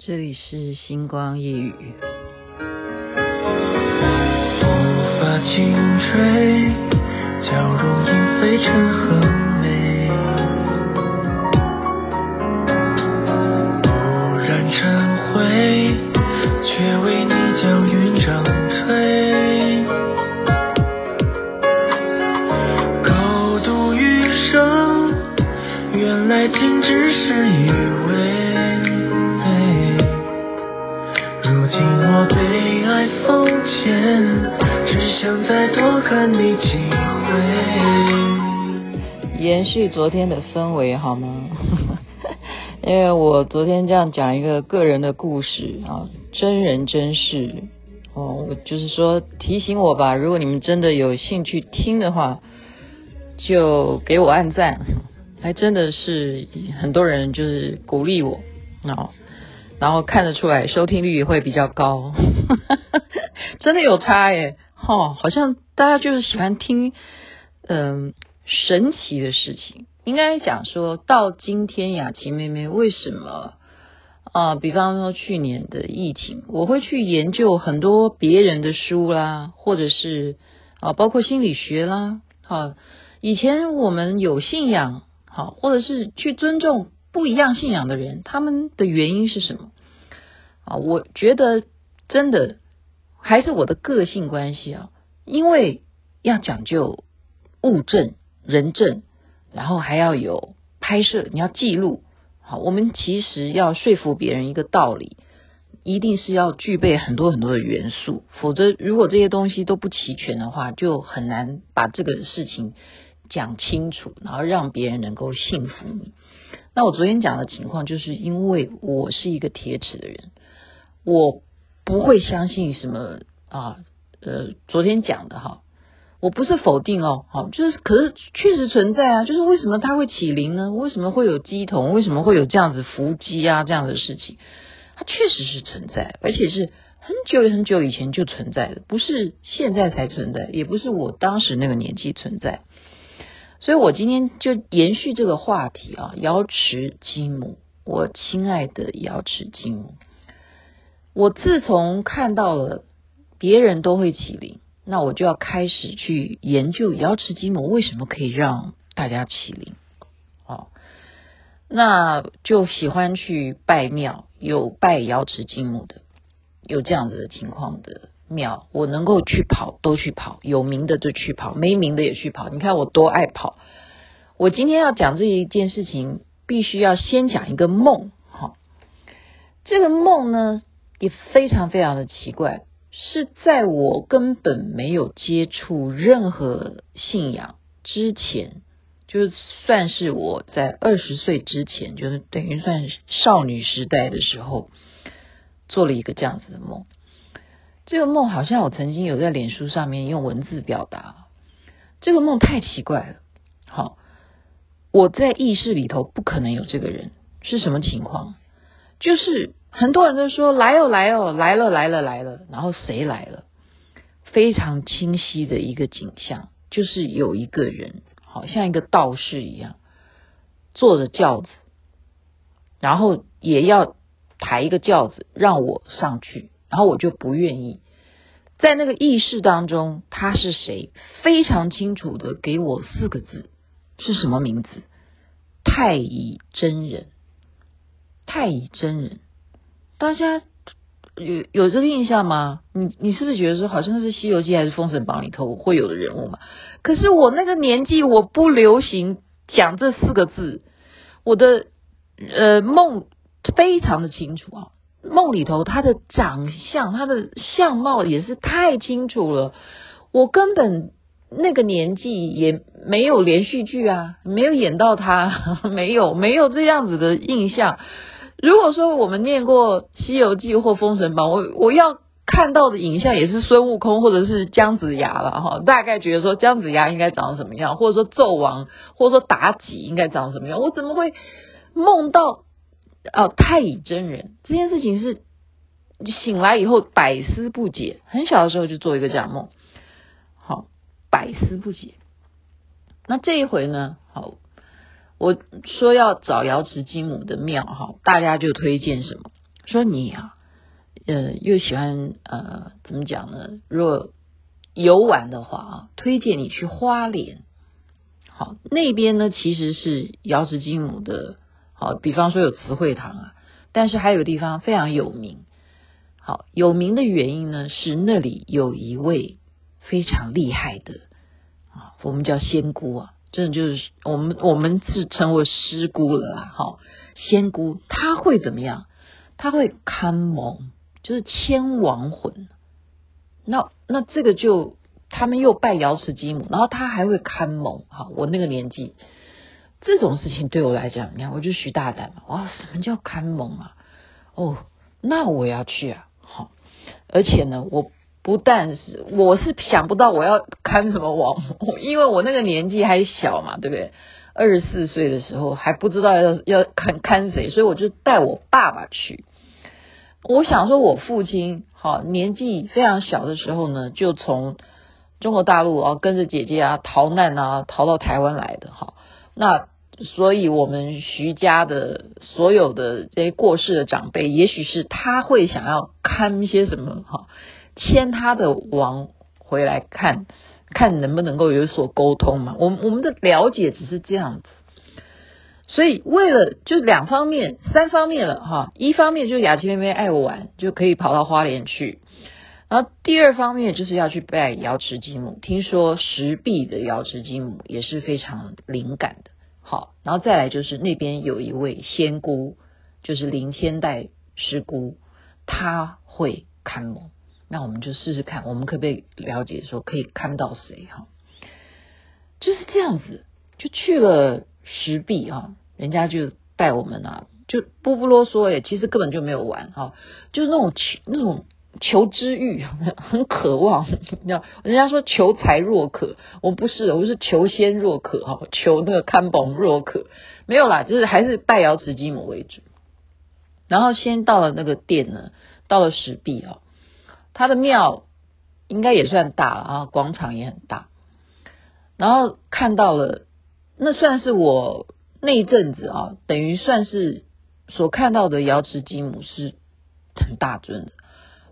这里是星光夜语。无法轻吹，交融银飞尘和美。蓦然成灰，却为你看你几回。延续昨天的氛围好吗？因为我昨天这样讲一个个人的故事啊，真人真事哦，我就是说提醒我吧，如果你们真的有兴趣听的话，就给我按赞，还真的是很多人就是鼓励我哦。然后看得出来，收听率会比较高，真的有差耶！哦，好像大家就是喜欢听，嗯，神奇的事情。应该讲说到今天，雅琪妹妹为什么啊？比方说去年的疫情，我会去研究很多别人的书啦，或者是啊，包括心理学啦。好，以前我们有信仰，好，或者是去尊重。不一样信仰的人，他们的原因是什么？啊，我觉得真的还是我的个性关系啊，因为要讲究物证、人证，然后还要有拍摄，你要记录。好，我们其实要说服别人一个道理，一定是要具备很多很多的元素，否则如果这些东西都不齐全的话，就很难把这个事情讲清楚，然后让别人能够信服你。那我昨天讲的情况，就是因为我是一个铁齿的人，我不会相信什么啊，呃，昨天讲的哈，我不是否定哦，好，就是可是确实存在啊，就是为什么它会起灵呢？为什么会有鸡童？为什么会有这样子伏击啊这样的事情？它确实是存在，而且是很久很久以前就存在的，不是现在才存在，也不是我当时那个年纪存在。所以我今天就延续这个话题啊，瑶池金母，我亲爱的瑶池金母，我自从看到了别人都会起灵，那我就要开始去研究瑶池金母为什么可以让大家起灵，哦，那就喜欢去拜庙，有拜瑶池金母的，有这样子的情况的。庙，我能够去跑都去跑，有名的就去跑，没名的也去跑。你看我多爱跑！我今天要讲这一件事情，必须要先讲一个梦。哈，这个梦呢也非常非常的奇怪，是在我根本没有接触任何信仰之前，就算是我在二十岁之前，就是等于算少女时代的时候，做了一个这样子的梦。这个梦好像我曾经有在脸书上面用文字表达，这个梦太奇怪了。好，我在意识里头不可能有这个人，是什么情况？就是很多人都说来哦来哦来了来了来了，然后谁来了？非常清晰的一个景象，就是有一个人，好像一个道士一样，坐着轿子，然后也要抬一个轿子让我上去。然后我就不愿意，在那个意识当中，他是谁？非常清楚的给我四个字，是什么名字？太乙真人。太乙真人，大家有有这个印象吗？你你是不是觉得说，好像是《西游记》还是《封神榜》里头会有的人物嘛？可是我那个年纪，我不流行讲这四个字，我的呃梦非常的清楚啊。梦里头，他的长相，他的相貌也是太清楚了。我根本那个年纪也没有连续剧啊，没有演到他，没有没有这样子的印象。如果说我们念过《西游记》或《封神榜》，我我要看到的影像也是孙悟空或者是姜子牙了哈。大概觉得说姜子牙应该长什么样，或者说纣王，或者说妲己应该长什么样，我怎么会梦到？哦，太乙真人这件事情是醒来以后百思不解，很小的时候就做一个这样梦，好，百思不解。那这一回呢？好，我说要找瑶池金母的庙，哈，大家就推荐什么？说你啊，呃，又喜欢呃，怎么讲呢？若游玩的话啊，推荐你去花莲。好，那边呢其实是瑶池金母的，好，比方说有慈惠堂啊，但是还有地方非常有名。好，有名的原因呢是那里有一位非常厉害的啊，我们叫仙姑啊，真的就是我们我们是称为师姑了啦。好，仙姑她会怎么样？她会看蒙，就是牵亡魂。那那这个就。他们又拜瑶池金母，然后他还会看蒙。哈，我那个年纪，这种事情对我来讲，你看，我就许大胆嘛。哇，什么叫看蒙啊？哦，那我要去啊。好，而且呢，我不但是，我是想不到我要看什么王，因为我那个年纪还小嘛，对不对？二十四岁的时候还不知道要要看看谁，所以我就带我爸爸去。我想说，我父亲好年纪非常小的时候呢，就从中国大陆啊，跟着姐姐啊逃难啊，逃到台湾来的哈。那所以我们徐家的所有的这些过世的长辈，也许是他会想要看一些什么哈，牵他的王回来看，看能不能够有所沟通嘛。我我们的了解只是这样子。所以为了就两方面、三方面了哈，一方面就是雅琪妹妹爱我玩，就可以跑到花莲去。然后第二方面就是要去拜瑶池金母，听说石壁的瑶池金母也是非常灵感的。好，然后再来就是那边有一位仙姑，就是林千代师姑，她会看梦。那我们就试试看，我们可不可以了解说可以看到谁哈？就是这样子，就去了石壁哈，人家就带我们啊，就不不啰嗦诶，其实根本就没有玩哈，就是那种那种。求知欲很渴望，你知道，人家说求财若渴，我不是，我是求仙若渴哈，求那个看本若渴，没有啦，就是还是拜瑶池金母为主。然后先到了那个殿呢，到了石壁啊，他的庙应该也算大啊，广场也很大。然后看到了，那算是我那一阵子啊，等于算是所看到的瑶池金母是很大尊的。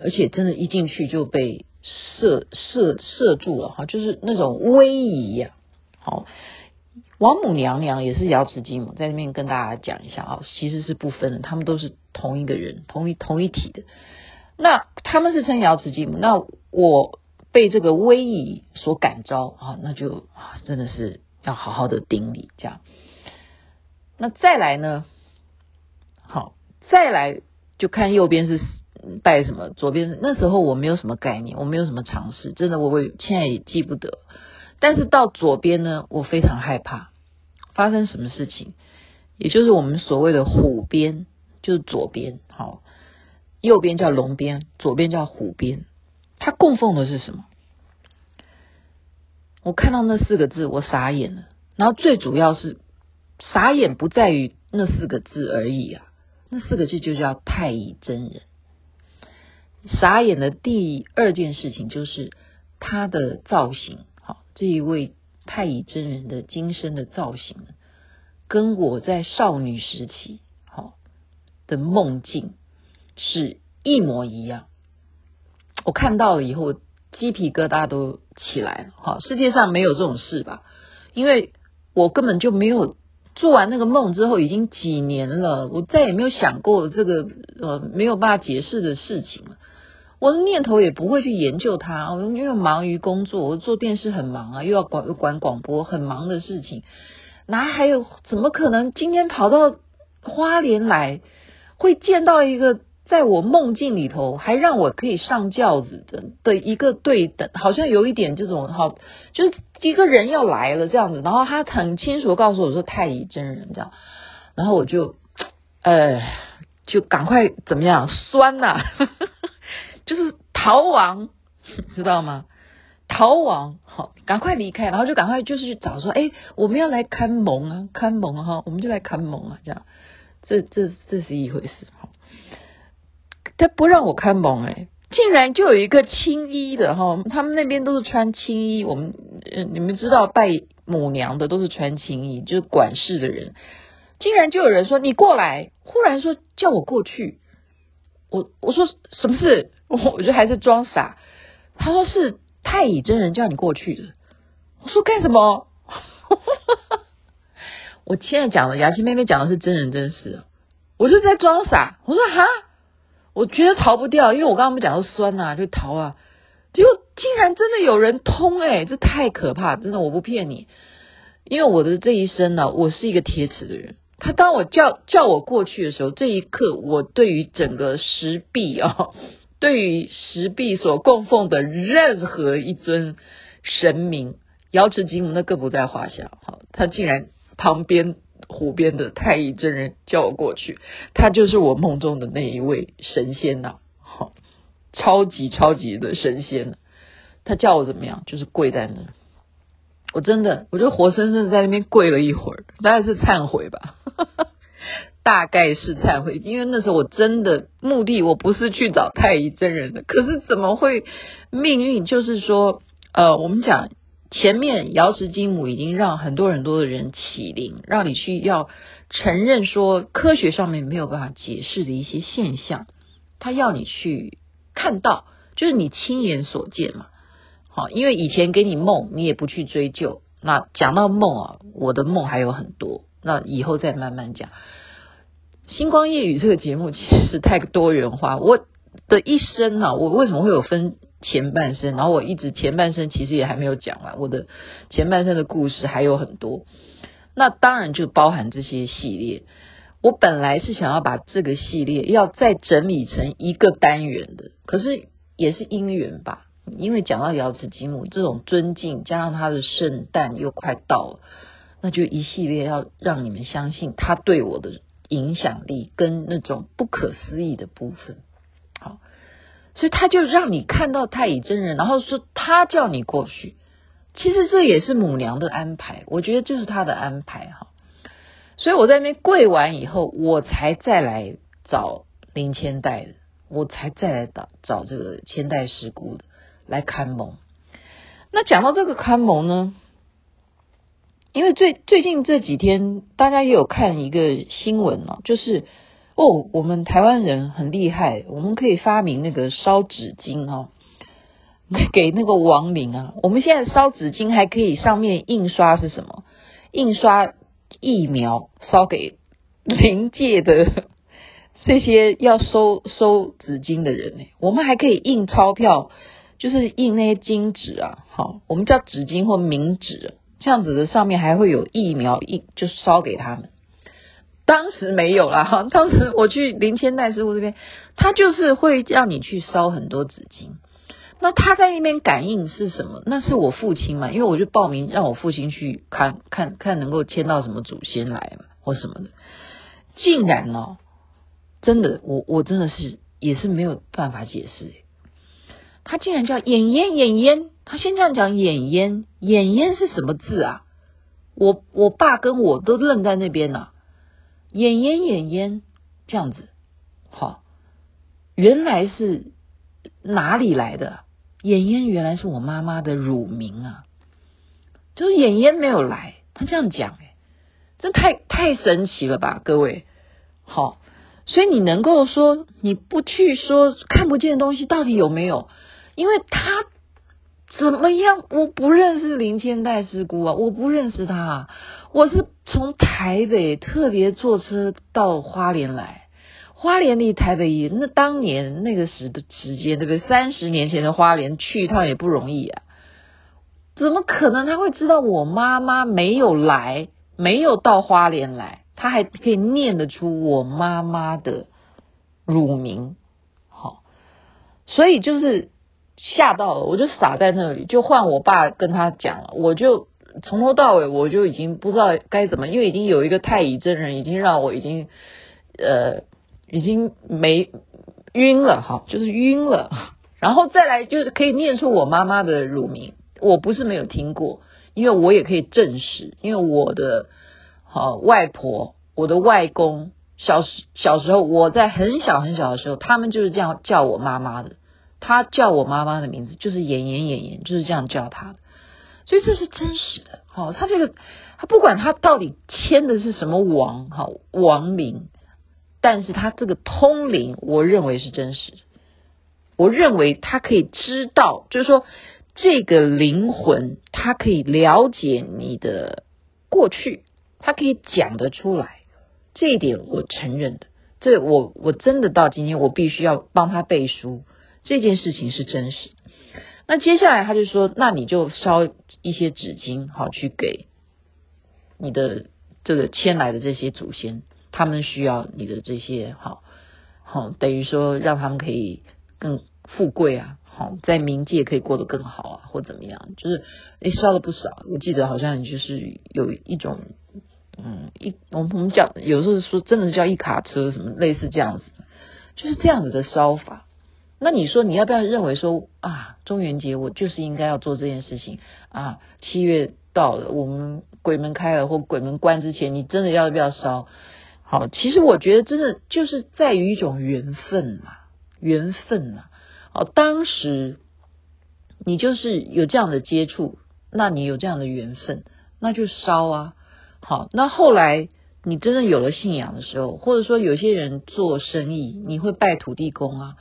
而且真的，一进去就被摄摄摄住了哈，就是那种威仪呀。好，王母娘娘也是瑶池金母，在那边跟大家讲一下啊，其实是不分的，他们都是同一个人，同一同一体的。那他们是称瑶池金母，那我被这个威仪所感召啊，那就啊，真的是要好好的顶礼这样。那再来呢？好，再来就看右边是。拜什么？左边那时候我没有什么概念，我没有什么常识，真的我我现在也记不得。但是到左边呢，我非常害怕发生什么事情，也就是我们所谓的虎边，就是左边，好，右边叫龙边，左边叫虎边。它供奉的是什么？我看到那四个字，我傻眼了。然后最主要是傻眼不在于那四个字而已啊，那四个字就叫太乙真人。傻眼的第二件事情就是他的造型，好，这一位太乙真人的金身的造型，跟我在少女时期好的梦境是一模一样。我看到了以后，鸡皮疙瘩都起来了。哈，世界上没有这种事吧？因为我根本就没有做完那个梦之后，已经几年了，我再也没有想过这个呃没有办法解释的事情了。我的念头也不会去研究它，我因为忙于工作，我做电视很忙啊，又要管管广播，很忙的事情，哪还有怎么可能今天跑到花莲来，会见到一个在我梦境里头还让我可以上轿子的的一个对等，好像有一点这种好，就是一个人要来了这样子，然后他很清楚告诉我说太乙真人这样，然后我就呃就赶快怎么样酸呐、啊。就是逃亡，知道吗？逃亡，好，赶快离开，然后就赶快就是去找说，哎，我们要来看梦啊，看梦哈，我们就来看梦啊，这样，这这这是一回事哈。他不让我看梦，哎，竟然就有一个青衣的哈，他们那边都是穿青衣，我们你们知道拜母娘的都是穿青衣，就是管事的人，竟然就有人说你过来，忽然说叫我过去。我我说什么事？我 我就还是装傻。他说是太乙真人叫你过去的。我说干什么？我现在讲的雅琪妹妹讲的是真人真事，我就在装傻。我说哈，我觉得逃不掉，因为我刚刚不讲说酸啊，就逃啊。结果竟然真的有人通哎、欸，这太可怕！真的，我不骗你，因为我的这一生呢、我是一个铁齿的人。他当我叫叫我过去的时候，这一刻我对于整个石壁啊，对于石壁所供奉的任何一尊神明，瑶池金母那更不在话下。好，他竟然旁边湖边的太乙真人叫我过去，他就是我梦中的那一位神仙呐、啊。超级超级的神仙，他叫我怎么样？就是跪在那，我真的，我就活生生在那边跪了一会儿，大概是忏悔吧，大概是忏悔，因为那时候我真的目的我不是去找太乙真人的，可是怎么会命运？就是说，呃，我们讲前面瑶池金母已经让很多很多的人启灵，让你去要承认说科学上面没有办法解释的一些现象，他要你去。看到就是你亲眼所见嘛，好，因为以前给你梦，你也不去追究。那讲到梦啊，我的梦还有很多，那以后再慢慢讲。星光夜语这个节目其实太多元化，我的一生呢、啊，我为什么会有分前半生？然后我一直前半生其实也还没有讲完，我的前半生的故事还有很多。那当然就包含这些系列。我本来是想要把这个系列要再整理成一个单元的，可是也是因缘吧，因为讲到瑶池金母这种尊敬，加上他的圣诞又快到了，那就一系列要让你们相信他对我的影响力跟那种不可思议的部分。所以他就让你看到太乙真人，然后说他叫你过去，其实这也是母娘的安排，我觉得就是他的安排哈。所以我在那边跪完以后，我才再来找林千代的，我才再来找找这个千代师姑的来看梦。那讲到这个看梦呢，因为最最近这几天大家也有看一个新闻哦，就是哦，我们台湾人很厉害，我们可以发明那个烧纸巾哦，给那个亡灵啊。我们现在烧纸巾还可以上面印刷是什么？印刷。疫苗烧给灵界的 这些要收收纸巾的人呢，我们还可以印钞票，就是印那些金纸啊，好，我们叫纸巾或冥纸，这样子的上面还会有疫苗印，就烧给他们。当时没有啦，哈，当时我去林千代师傅这边，他就是会让你去烧很多纸巾。那他在那边感应是什么？那是我父亲嘛，因为我就报名让我父亲去看看看能够签到什么祖先来嘛，或什么的。竟然哦，真的，我我真的是也是没有办法解释。他竟然叫演烟演烟，他先这样讲演烟演烟是什么字啊？我我爸跟我都愣在那边呢。演烟演烟这样子，好，原来是哪里来的？演烟原来是我妈妈的乳名啊，就是演烟没有来，他这样讲诶，这太太神奇了吧，各位，好，所以你能够说你不去说看不见的东西到底有没有？因为他怎么样，我不认识林千代师姑啊，我不认识他，我是从台北特别坐车到花莲来。花莲离台北远，那当年那个时的时间，对不对？三十年前的花莲去一趟也不容易啊，怎么可能他会知道我妈妈没有来，没有到花莲来，他还可以念得出我妈妈的乳名？好，所以就是吓到了，我就傻在那里，就换我爸跟他讲了，我就从头到尾我就已经不知道该怎么，因为已经有一个太乙真人，已经让我已经呃。已经没晕了哈，就是晕了，然后再来就是可以念出我妈妈的乳名，我不是没有听过，因为我也可以证实，因为我的好外婆、我的外公小时小时候，我在很小很小的时候，他们就是这样叫我妈妈的，他叫我妈妈的名字就是演演演演，就是这样叫他的，所以这是真实的。好，他这个他不管他到底签的是什么王，好王名。但是他这个通灵，我认为是真实的。我认为他可以知道，就是说这个灵魂，他可以了解你的过去，他可以讲得出来。这一点我承认的，这我我真的到今天，我必须要帮他背书。这件事情是真实的。那接下来他就说，那你就烧一些纸巾，好去给你的这个迁来的这些祖先，他们需要你的这些，好好等于说让他们可以。更富贵啊，好，在冥界可以过得更好啊，或怎么样？就是诶，烧了不少。我记得好像就是有一种，嗯，一我们我们讲有时候说真的叫一卡车什么类似这样子，就是这样子的烧法。那你说你要不要认为说啊，中元节我就是应该要做这件事情啊？七月到了，我们鬼门开了或鬼门关之前，你真的要不要烧？好，其实我觉得真的就是在于一种缘分嘛。缘分呐，好，当时你就是有这样的接触，那你有这样的缘分，那就烧啊。好，那后来你真正有了信仰的时候，或者说有些人做生意，你会拜土地公啊，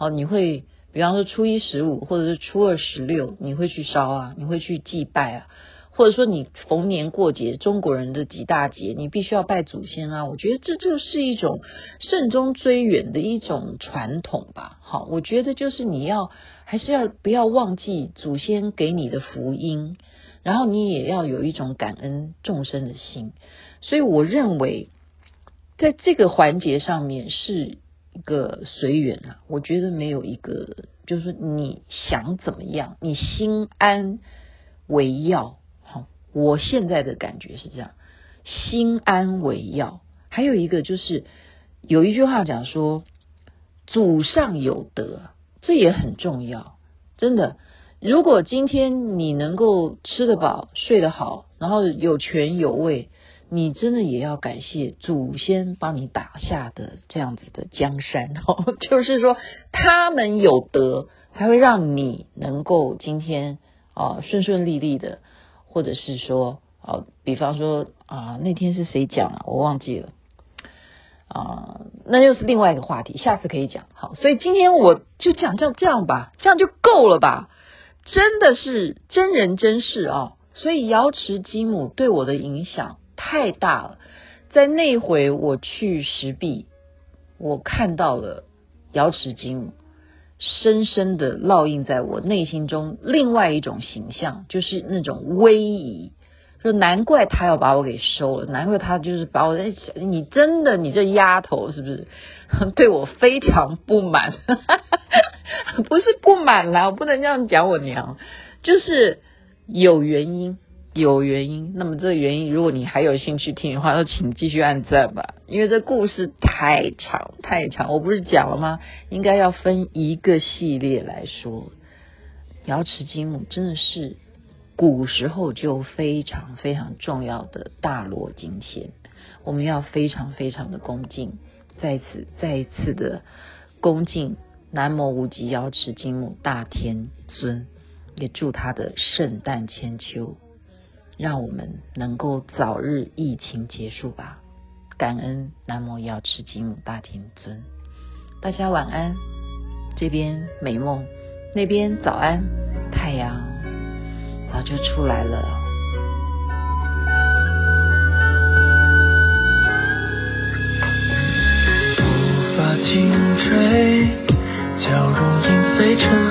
哦，你会比方说初一十五或者是初二十六，你会去烧啊，你会去祭拜啊。或者说你逢年过节，中国人的几大节，你必须要拜祖先啊！我觉得这就是一种慎终追远的一种传统吧。好，我觉得就是你要还是要不要忘记祖先给你的福音，然后你也要有一种感恩众生的心。所以我认为，在这个环节上面是一个随缘啊。我觉得没有一个，就是你想怎么样，你心安为要好。我现在的感觉是这样，心安为要。还有一个就是有一句话讲说，祖上有德，这也很重要。真的，如果今天你能够吃得饱、睡得好，然后有权有位，你真的也要感谢祖先帮你打下的这样子的江山。哦，就是说他们有德，才会让你能够今天啊顺顺利利的。或者是说，啊，比方说啊，那天是谁讲啊？我忘记了啊，那又是另外一个话题，下次可以讲。好，所以今天我就讲这样这样吧，这样就够了吧？真的是真人真事啊！所以瑶池金母对我的影响太大了。在那回我去石壁，我看到了瑶池金。深深的烙印在我内心中，另外一种形象就是那种威仪。说难怪他要把我给收了，难怪他就是把我在你真的你这丫头是不是 对我非常不满？不是不满啦，我不能这样讲我娘，就是有原因。有原因，那么这个原因，如果你还有兴趣听的话，那请继续按赞吧，因为这故事太长太长，我不是讲了吗？应该要分一个系列来说。瑶池金母真的是古时候就非常非常重要的大罗金仙，我们要非常非常的恭敬，在此再一次的恭敬南无无极瑶池金母大天尊，也祝他的圣诞千秋。让我们能够早日疫情结束吧！感恩南无瑶池金母大天尊，大家晚安。这边美梦，那边早安，太阳早就出来了。无法轻垂，娇容隐飞尘